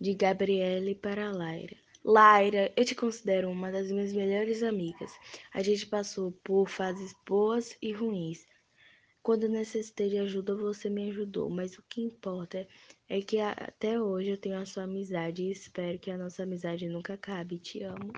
de Gabriele para Laira. Laira, eu te considero uma das minhas melhores amigas. A gente passou por fases boas e ruins. Quando necessitei de ajuda, você me ajudou, mas o que importa é que até hoje eu tenho a sua amizade e espero que a nossa amizade nunca acabe. Te amo.